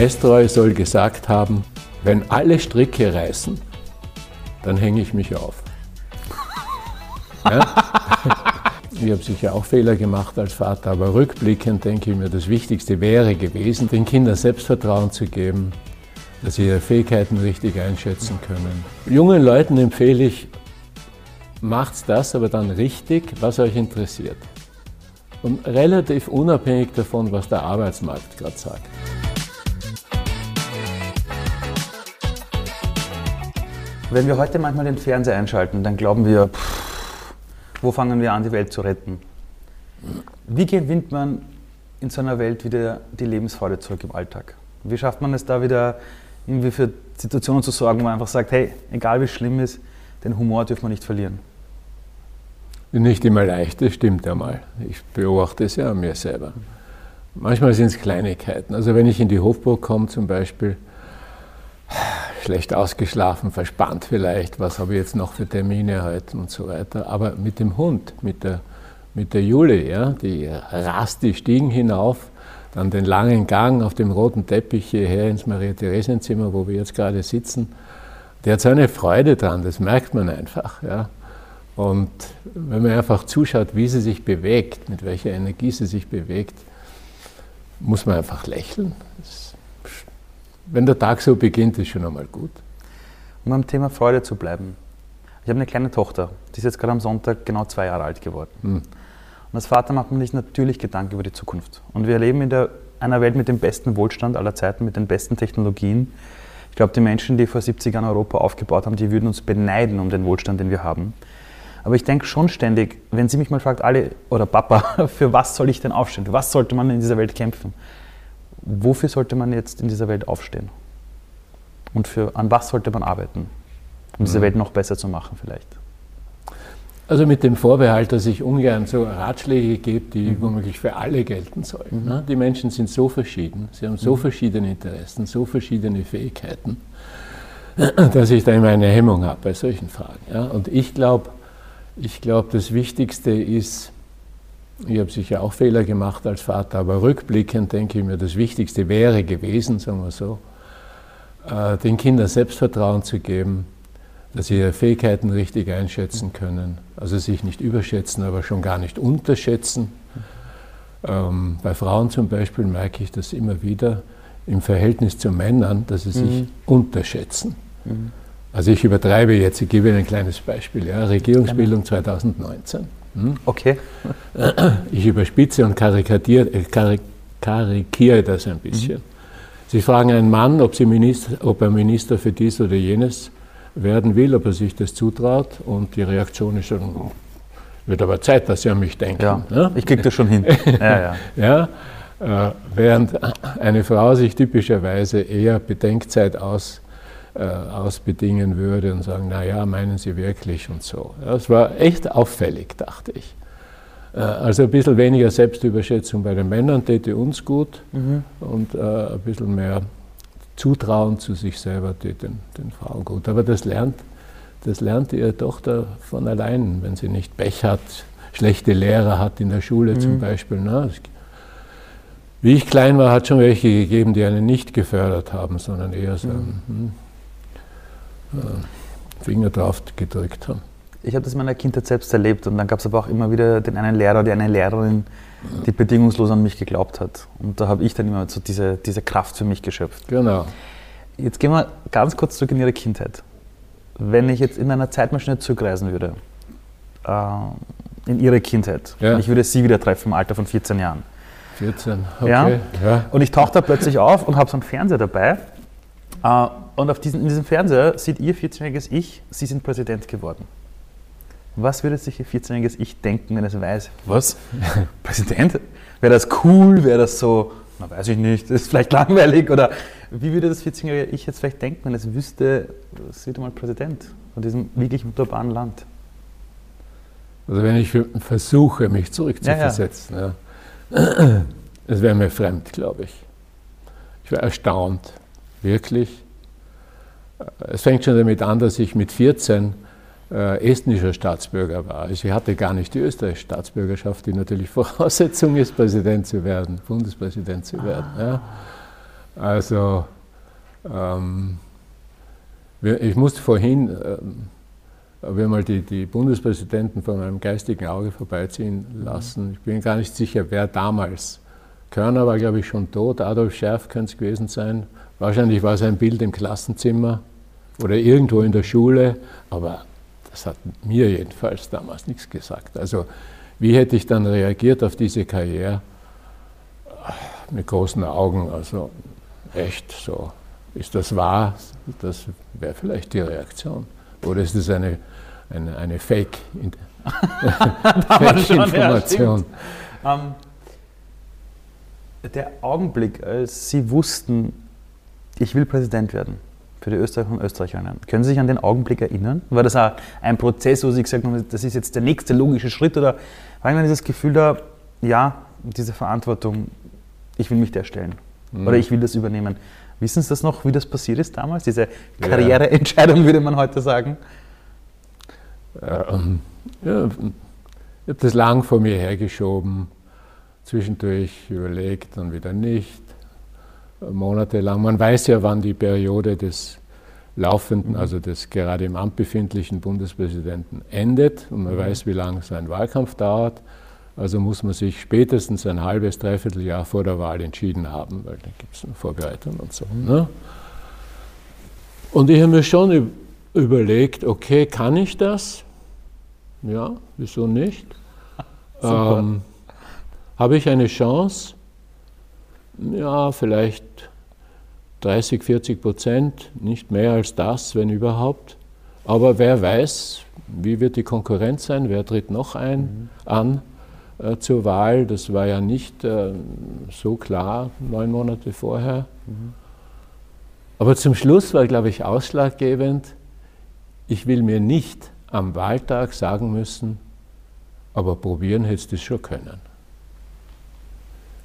Nestroy soll gesagt haben, wenn alle Stricke reißen, dann hänge ich mich auf. Ja? Ich habe sicher auch Fehler gemacht als Vater, aber rückblickend denke ich mir, das Wichtigste wäre gewesen, den Kindern Selbstvertrauen zu geben, dass sie ihre Fähigkeiten richtig einschätzen können. Jungen Leuten empfehle ich, macht das aber dann richtig, was euch interessiert. Und relativ unabhängig davon, was der Arbeitsmarkt gerade sagt. Wenn wir heute manchmal den Fernseher einschalten, dann glauben wir, pff, wo fangen wir an, die Welt zu retten? Wie gewinnt man in so einer Welt wieder die Lebensfreude zurück im Alltag? Wie schafft man es da wieder, irgendwie für Situationen zu sorgen, wo man einfach sagt, hey, egal wie schlimm ist, den Humor dürfen wir nicht verlieren? Nicht immer leicht, das stimmt einmal. Ich beobachte es ja an mir selber. Manchmal sind es Kleinigkeiten. Also wenn ich in die Hofburg komme zum Beispiel, schlecht ausgeschlafen, verspannt vielleicht, was habe ich jetzt noch für Termine heute und so weiter. Aber mit dem Hund, mit der, mit der Jule, ja, die rast die Stiegen hinauf, dann den langen Gang auf dem roten Teppich hierher ins Maria-Theresien-Zimmer, wo wir jetzt gerade sitzen. Der hat so eine Freude dran, das merkt man einfach. Ja. Und wenn man einfach zuschaut, wie sie sich bewegt, mit welcher Energie sie sich bewegt, muss man einfach lächeln. Das, wenn der Tag so beginnt, ist schon einmal gut. Um am Thema Freude zu bleiben. Ich habe eine kleine Tochter, die ist jetzt gerade am Sonntag genau zwei Jahre alt geworden. Hm. Und als Vater macht man sich natürlich Gedanken über die Zukunft. Und wir leben in der, einer Welt mit dem besten Wohlstand aller Zeiten, mit den besten Technologien. Ich glaube, die Menschen, die vor 70 Jahren Europa aufgebaut haben, die würden uns beneiden um den Wohlstand, den wir haben. Aber ich denke schon ständig, wenn sie mich mal fragt, alle oder Papa, für was soll ich denn aufstehen? Für was sollte man in dieser Welt kämpfen? Wofür sollte man jetzt in dieser Welt aufstehen? Und für, an was sollte man arbeiten, um diese mhm. Welt noch besser zu machen vielleicht? Also mit dem Vorbehalt, dass ich ungern so Ratschläge gebe, die mhm. womöglich für alle gelten sollen. Mhm. Die Menschen sind so verschieden, sie haben so mhm. verschiedene Interessen, so verschiedene Fähigkeiten, dass ich da immer eine Hemmung habe bei solchen Fragen. Und ich glaube, ich glaube, das Wichtigste ist, ich habe sicher auch Fehler gemacht als Vater, aber rückblickend denke ich mir, das Wichtigste wäre gewesen, sagen wir so, äh, den Kindern Selbstvertrauen zu geben, dass sie ihre Fähigkeiten richtig einschätzen können, also sich nicht überschätzen, aber schon gar nicht unterschätzen. Ähm, bei Frauen zum Beispiel merke ich das immer wieder im Verhältnis zu Männern, dass sie sich mhm. unterschätzen. Mhm. Also ich übertreibe jetzt, ich gebe Ihnen ein kleines Beispiel. Ja, Regierungsbildung 2019. Hm? Okay. Ich überspitze und äh, karikiere das ein bisschen. Mhm. Sie fragen einen Mann, ob, Minister, ob, er Minister für dies oder jenes werden will, ob er sich das zutraut und die Reaktion ist schon, wird aber Zeit, dass Sie an mich denken. Ja, ja? Ich kriege das schon hin. ja, ja. ja äh, während eine Frau sich typischerweise eher Bedenkzeit aus äh, ausbedingen würde und sagen, naja, meinen Sie wirklich und so. Das war echt auffällig, dachte ich. Äh, also ein bisschen weniger Selbstüberschätzung bei den Männern täte uns gut mhm. und äh, ein bisschen mehr Zutrauen zu sich selber täte den, den Frauen gut. Aber das lernt, das lernt ihre Tochter von allein, wenn sie nicht Pech hat, schlechte Lehrer hat in der Schule mhm. zum Beispiel. Ne? Wie ich klein war, hat es schon welche gegeben, die einen nicht gefördert haben, sondern eher so, mhm. Äh, Finger drauf gedrückt haben. Ich habe das in meiner Kindheit selbst erlebt und dann gab es aber auch immer wieder den einen Lehrer oder eine Lehrerin, die bedingungslos an mich geglaubt hat. Und da habe ich dann immer so diese, diese Kraft für mich geschöpft. Genau. Jetzt gehen wir ganz kurz zurück in Ihre Kindheit. Wenn ich jetzt in einer Zeitmaschine zurückreisen würde, äh, in Ihre Kindheit, ja. und ich würde Sie wieder treffen im Alter von 14 Jahren. 14, okay. Ja? ja. Und ich tauche da plötzlich auf und habe so einen Fernseher dabei äh, und auf diesen, in diesem Fernseher sieht Ihr 14-jähriges Ich, Sie sind Präsident geworden. Was würde sich Ihr 14-jähriges Ich denken, wenn es weiß, was? Präsident? Wäre das cool? Wäre das so, na weiß ich nicht, ist vielleicht langweilig? Oder wie würde das 14-jährige Ich jetzt vielleicht denken, wenn es wüsste, es wird mal Präsident von diesem wirklich wunderbaren Land? Also wenn ich versuche, mich zurückzuversetzen, ja, ja. es wäre mir fremd, glaube ich. Ich wäre erstaunt. Wirklich. Es fängt schon damit an, dass ich mit 14 äh, estnischer Staatsbürger war. Also ich hatte gar nicht die österreichische Staatsbürgerschaft, die natürlich Voraussetzung ist, Präsident zu werden, Bundespräsident zu werden. Ja. Also, ähm, ich musste vorhin, ähm, wir mal die, die Bundespräsidenten von meinem geistigen Auge vorbeiziehen lassen. Ich bin gar nicht sicher, wer damals. Körner war, glaube ich, schon tot, Adolf Scherf könnte es gewesen sein. Wahrscheinlich war es ein Bild im Klassenzimmer oder irgendwo in der Schule, aber das hat mir jedenfalls damals nichts gesagt. Also, wie hätte ich dann reagiert auf diese Karriere? Mit großen Augen, also echt so. Ist das wahr? Das wäre vielleicht die Reaktion. Oder ist es eine, eine, eine Fake-Information? Ja, ähm, der Augenblick, als Sie wussten, ich will Präsident werden für die Österreicher und Österreicherinnen. Können Sie sich an den Augenblick erinnern? War das auch ein Prozess, wo Sie gesagt haben, das ist jetzt der nächste logische Schritt? Oder war Ihnen dieses Gefühl da, ja, diese Verantwortung, ich will mich der stellen? Mhm. Oder ich will das übernehmen? Wissen Sie das noch, wie das passiert ist damals? Diese Karriereentscheidung, würde man heute sagen? Ähm, ja, ich habe das lang vor mir hergeschoben, zwischendurch überlegt, dann wieder nicht, monatelang. Man weiß ja, wann die Periode des laufenden, also des gerade im Amt befindlichen Bundespräsidenten endet und man mhm. weiß, wie lange sein Wahlkampf dauert. Also muss man sich spätestens ein halbes, dreiviertel Jahr vor der Wahl entschieden haben, weil dann gibt es eine Vorbereitung und so. Ne? Und ich habe mir schon überlegt, okay, kann ich das? Ja, wieso nicht? Ähm, habe ich eine Chance? Ja, vielleicht 30, 40 Prozent, nicht mehr als das, wenn überhaupt. Aber wer weiß, wie wird die Konkurrenz sein, wer tritt noch ein, mhm. an? äh, zur Wahl. Das war ja nicht äh, so klar neun Monate vorher. Mhm. Aber zum Schluss war, glaube ich, ausschlaggebend, ich will mir nicht am Wahltag sagen müssen, aber probieren hättest du es schon können.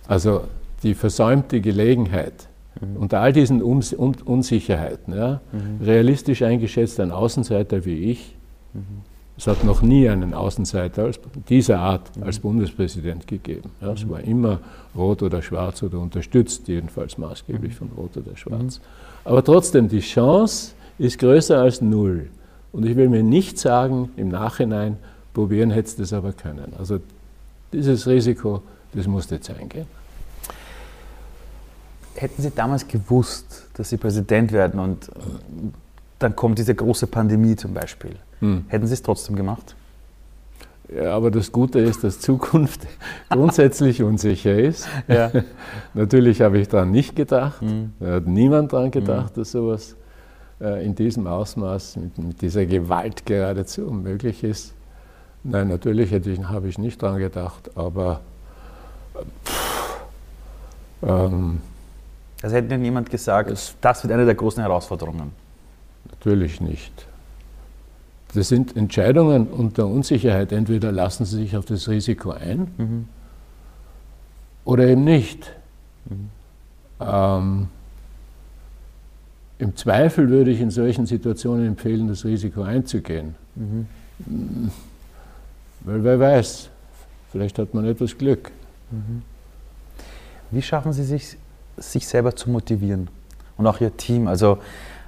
Also die versäumte Gelegenheit, mhm. unter all diesen Uns Unsicherheiten, ja, mhm. realistisch eingeschätzt ein Außenseiter wie ich, mhm. Es hat noch nie einen Außenseiter dieser Art als Bundespräsident gegeben. Ja, es war immer rot oder schwarz oder unterstützt, jedenfalls maßgeblich von rot oder schwarz. Aber trotzdem, die Chance ist größer als null. Und ich will mir nicht sagen, im Nachhinein, probieren hättest du es aber können. Also dieses Risiko, das musste jetzt eingehen. Hätten Sie damals gewusst, dass Sie Präsident werden und dann kommt diese große Pandemie zum Beispiel, hm. Hätten Sie es trotzdem gemacht? Ja, aber das Gute ist, dass Zukunft grundsätzlich unsicher ist. Ja. Natürlich habe ich daran nicht gedacht. Mhm. Da hat niemand daran gedacht, mhm. dass sowas äh, in diesem Ausmaß, mit, mit, dieser Gewalt geradezu möglich ist. Nein, natürlich ich, habe ich nicht daran gedacht, aber ähm, also hätte Ihnen niemand gesagt, das wird eine der großen Herausforderungen? Natürlich nicht. Das sind Entscheidungen unter Unsicherheit. Entweder lassen Sie sich auf das Risiko ein mhm. oder eben nicht. Mhm. Ähm, Im Zweifel würde ich in solchen Situationen empfehlen, das Risiko einzugehen. Mhm. Weil wer weiß, vielleicht hat man etwas Glück. Mhm. Wie schaffen Sie sich, sich selber zu motivieren und auch Ihr Team? Also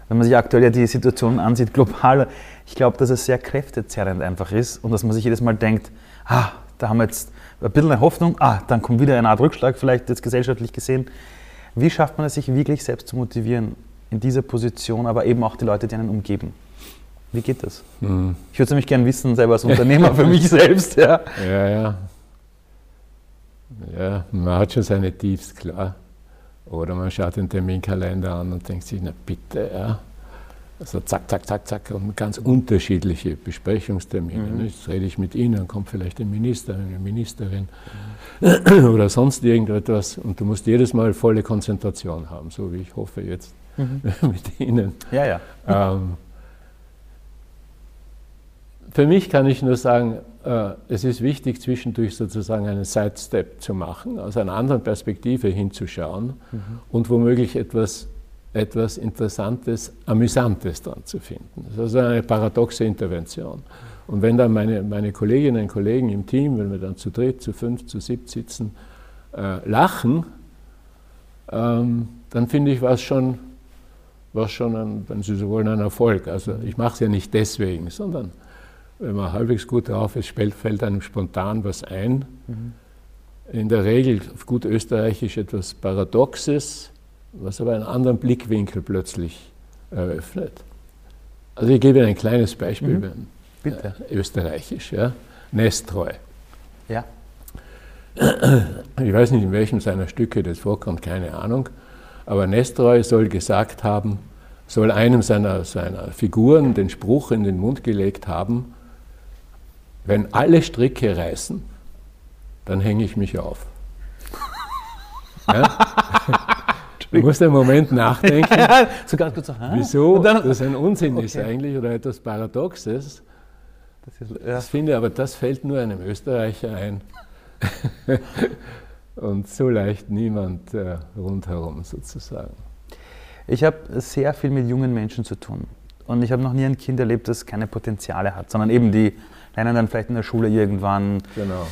wenn man sich aktuell ja die Situation ansieht, global, ich glaube, dass es sehr kräftezerrend einfach ist und dass man sich jedes Mal denkt, ah, da haben wir jetzt ein bisschen eine Hoffnung, ah, dann kommt wieder eine Art Rückschlag, vielleicht jetzt gesellschaftlich gesehen. Wie schafft man es, sich wirklich selbst zu motivieren in dieser Position, aber eben auch die Leute, die einen umgeben? Wie geht das? Mhm. Ich würde es nämlich gerne wissen, selber als Unternehmer für mich selbst. Ja. ja, ja. Ja, man hat schon seine Tiefs, klar. Oder man schaut den Terminkalender an und denkt sich, na bitte, ja. Also zack, zack, zack, zack und ganz unterschiedliche Besprechungstermine. Mhm. Jetzt rede ich mit Ihnen, dann kommt vielleicht ein Minister, eine Ministerin mhm. oder sonst irgendetwas und du musst jedes Mal volle Konzentration haben, so wie ich hoffe jetzt mhm. mit Ihnen. Ja, ja. Ähm, für mich kann ich nur sagen, äh, es ist wichtig, zwischendurch sozusagen einen Sidestep zu machen, aus einer anderen Perspektive hinzuschauen mhm. und womöglich etwas etwas Interessantes, Amüsantes dran zu finden. Das ist also eine paradoxe Intervention. Und wenn dann meine, meine Kolleginnen und Kollegen im Team, wenn wir dann zu dritt, zu fünf, zu siebt sitzen, äh, lachen, ähm, dann finde ich, war es schon, war's schon ein, wenn Sie so wollen, ein Erfolg. Also ich mache es ja nicht deswegen, sondern wenn man halbwegs gut drauf ist, fällt einem spontan was ein. Mhm. In der Regel auf gut österreichisch etwas Paradoxes, was aber einen anderen Blickwinkel plötzlich eröffnet. Also ich gebe Ihnen ein kleines Beispiel, mhm. Bitte. Äh, österreichisch, ja. Nestreu. Ja. Ich weiß nicht, in welchem seiner Stücke das vorkommt, keine Ahnung. Aber Nestreu soll gesagt haben, soll einem seiner, seiner Figuren den Spruch in den Mund gelegt haben, wenn alle Stricke reißen, dann hänge ich mich auf. Ja? Du musst einen Moment nachdenken, ja, so ganz kurz so, wieso das ein Unsinn okay. ist eigentlich oder etwas Paradoxes. Das, ist, ja. das finde ich, aber das fällt nur einem Österreicher ein. Und so leicht niemand äh, rundherum sozusagen. Ich habe sehr viel mit jungen Menschen zu tun. Und ich habe noch nie ein Kind erlebt, das keine Potenziale hat, sondern eben die lernen dann vielleicht in der Schule irgendwann, genau.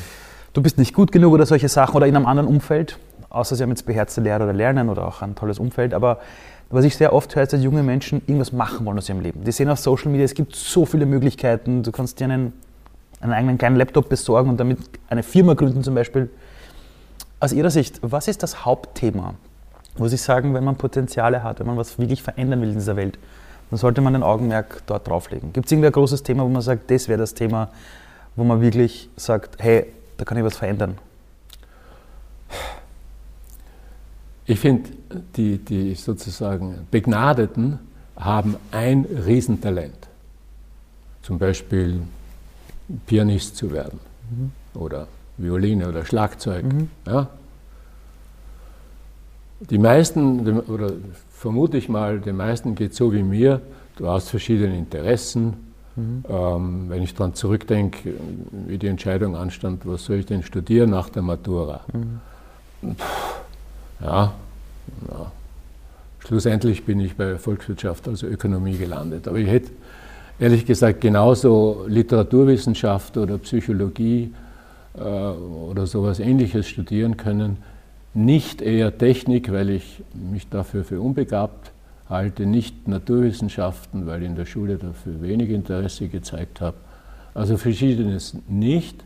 du bist nicht gut genug oder solche Sachen oder in einem anderen Umfeld, außer sie haben jetzt beherzte Lehrer oder Lernen oder auch ein tolles Umfeld. Aber was ich sehr oft höre, ist, dass junge Menschen irgendwas machen wollen aus ihrem Leben. Die sehen auf Social Media, es gibt so viele Möglichkeiten. Du kannst dir einen, einen eigenen kleinen Laptop besorgen und damit eine Firma gründen zum Beispiel. Aus Ihrer Sicht, was ist das Hauptthema, wo Sie sagen, wenn man Potenziale hat, wenn man was wirklich verändern will in dieser Welt, dann sollte man den Augenmerk dort drauflegen. Gibt es irgendein großes Thema, wo man sagt, das wäre das Thema, wo man wirklich sagt, hey, da kann ich was verändern? Ich finde, die, die sozusagen Begnadeten haben ein Riesentalent. Zum Beispiel Pianist zu werden mhm. oder Violine oder Schlagzeug. Mhm. Ja? Die meisten, oder vermute ich mal, den meisten geht so wie mir, du hast verschiedene Interessen. Mhm. Ähm, wenn ich daran zurückdenke, wie die Entscheidung anstand, was soll ich denn studieren nach der Matura? Mhm. Ja, ja, schlussendlich bin ich bei Volkswirtschaft, also Ökonomie gelandet. Aber ich hätte ehrlich gesagt genauso Literaturwissenschaft oder Psychologie äh, oder sowas ähnliches studieren können. Nicht eher Technik, weil ich mich dafür für unbegabt halte, nicht Naturwissenschaften, weil ich in der Schule dafür wenig Interesse gezeigt habe. Also verschiedenes nicht.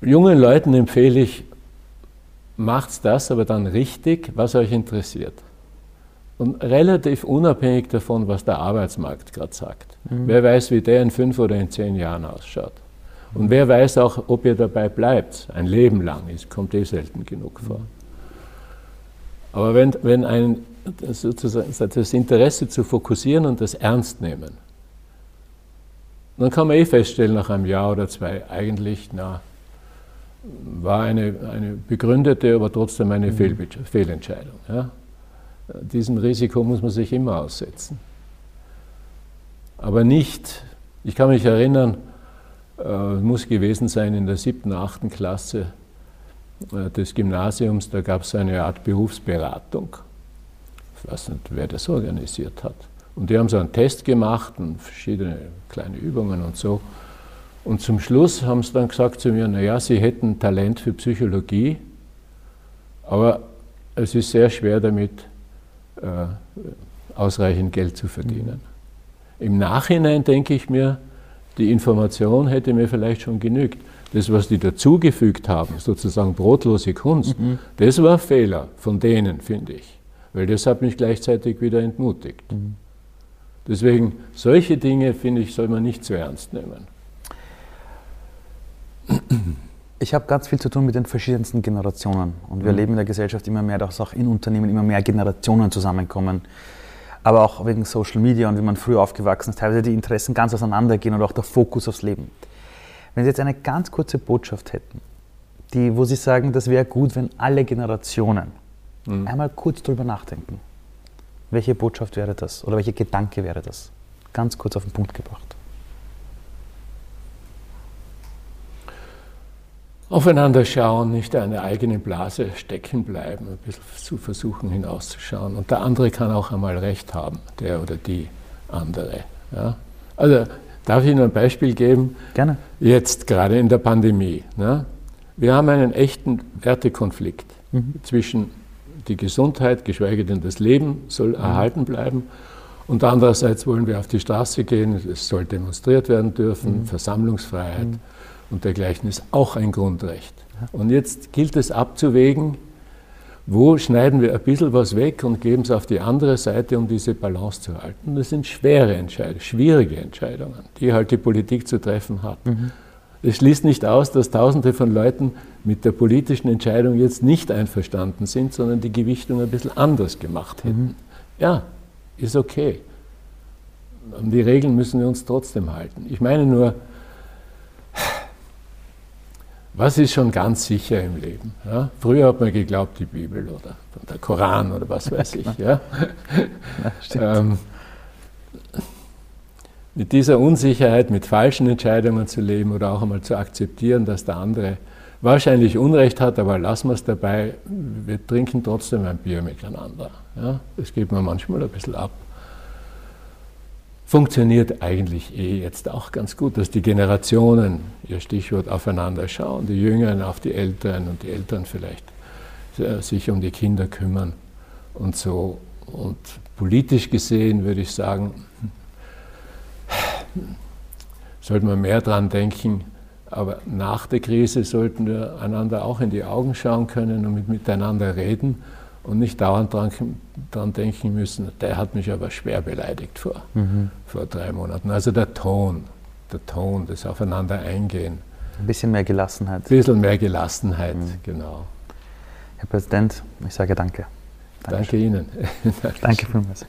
Jungen Leuten empfehle ich, macht das aber dann richtig, was euch interessiert. Und relativ unabhängig davon, was der Arbeitsmarkt gerade sagt. Mhm. Wer weiß, wie der in fünf oder in zehn Jahren ausschaut. Und wer weiß auch, ob ihr dabei bleibt, ein Leben lang, es kommt eh selten genug vor. Aber wenn, wenn ein, sozusagen das Interesse zu fokussieren und das ernst nehmen, dann kann man eh feststellen nach einem Jahr oder zwei, eigentlich, na, war eine, eine begründete, aber trotzdem eine mhm. Fehlentscheidung. Ja? Diesem Risiko muss man sich immer aussetzen. Aber nicht, ich kann mich erinnern, muss gewesen sein in der siebten, achten Klasse äh, des Gymnasiums, da gab es eine Art Berufsberatung. Ich weiß nicht, wer das organisiert hat. Und die haben so einen Test gemacht und verschiedene kleine Übungen und so. Und zum Schluss haben sie dann gesagt zu mir, naja, sie hätten Talent für Psychologie, aber es ist sehr schwer damit, äh, ausreichend Geld zu verdienen. Mhm. Im Nachhinein denke ich mir, die Information hätte mir vielleicht schon genügt. Das, was die dazugefügt haben, sozusagen brotlose Kunst, mhm. das war Fehler von denen, finde ich. Weil das hat mich gleichzeitig wieder entmutigt. Mhm. Deswegen, solche Dinge, finde ich, soll man nicht zu ernst nehmen. Ich habe ganz viel zu tun mit den verschiedensten Generationen. Und wir mhm. erleben in der Gesellschaft immer mehr, dass auch in Unternehmen immer mehr Generationen zusammenkommen. Aber auch wegen Social Media und wie man früher aufgewachsen ist, teilweise die Interessen ganz auseinandergehen und auch der Fokus aufs Leben. Wenn Sie jetzt eine ganz kurze Botschaft hätten, die, wo Sie sagen, das wäre gut, wenn alle Generationen mhm. einmal kurz drüber nachdenken. Welche Botschaft wäre das? Oder welcher Gedanke wäre das? Ganz kurz auf den Punkt gebracht. Aufeinander schauen, nicht in einer eigenen Blase stecken bleiben, ein bisschen zu versuchen hinauszuschauen. Und der andere kann auch einmal recht haben, der oder die andere. Ja? Also darf ich Ihnen ein Beispiel geben? Gerne. Jetzt gerade in der Pandemie. Ne? Wir haben einen echten Wertekonflikt mhm. zwischen die Gesundheit, geschweige denn das Leben soll mhm. erhalten bleiben. Und andererseits wollen wir auf die Straße gehen, es soll demonstriert werden dürfen, mhm. Versammlungsfreiheit mhm. Und dergleichen ist auch ein Grundrecht. Und jetzt gilt es abzuwägen, wo schneiden wir ein bisschen was weg und geben es auf die andere Seite, um diese Balance zu halten. Das sind schwere Entscheidungen, schwierige Entscheidungen, die halt die Politik zu treffen hat. Mhm. Es schließt nicht aus, dass Tausende von Leuten mit der politischen Entscheidung jetzt nicht einverstanden sind, sondern die Gewichtung ein bisschen anders gemacht hätten. Mhm. Ja, ist okay. An die Regeln müssen wir uns trotzdem halten. Ich meine nur, was ist schon ganz sicher im Leben? Ja? Früher hat man geglaubt, die Bibel oder der Koran oder was weiß ich. Ja? ja ähm, mit dieser Unsicherheit, mit falschen Entscheidungen zu leben oder auch einmal zu akzeptieren, dass der andere wahrscheinlich Unrecht hat, aber lassen wir es dabei, wir trinken trotzdem ein Bier miteinander. Ja? Das geht mir manchmal ein bisschen ab. Funktioniert eigentlich eh jetzt auch ganz gut, dass die Generationen, ihr Stichwort, aufeinander schauen, die Jüngeren auf die Älteren und die Eltern vielleicht äh, sich um die Kinder kümmern und so. Und politisch gesehen würde ich sagen, sollte man mehr dran denken, aber nach der Krise sollten wir einander auch in die Augen schauen können und mit, miteinander reden und nicht dauernd daran denken müssen, der hat mich aber schwer beleidigt vor, mhm. vor drei Monaten. Also der Ton, der Ton, das Aufeinander eingehen. Ein bisschen mehr Gelassenheit. Ein bisschen mehr Gelassenheit, mhm. genau. Herr Präsident, ich sage danke. Dankeschön. Danke Ihnen. danke vielmals.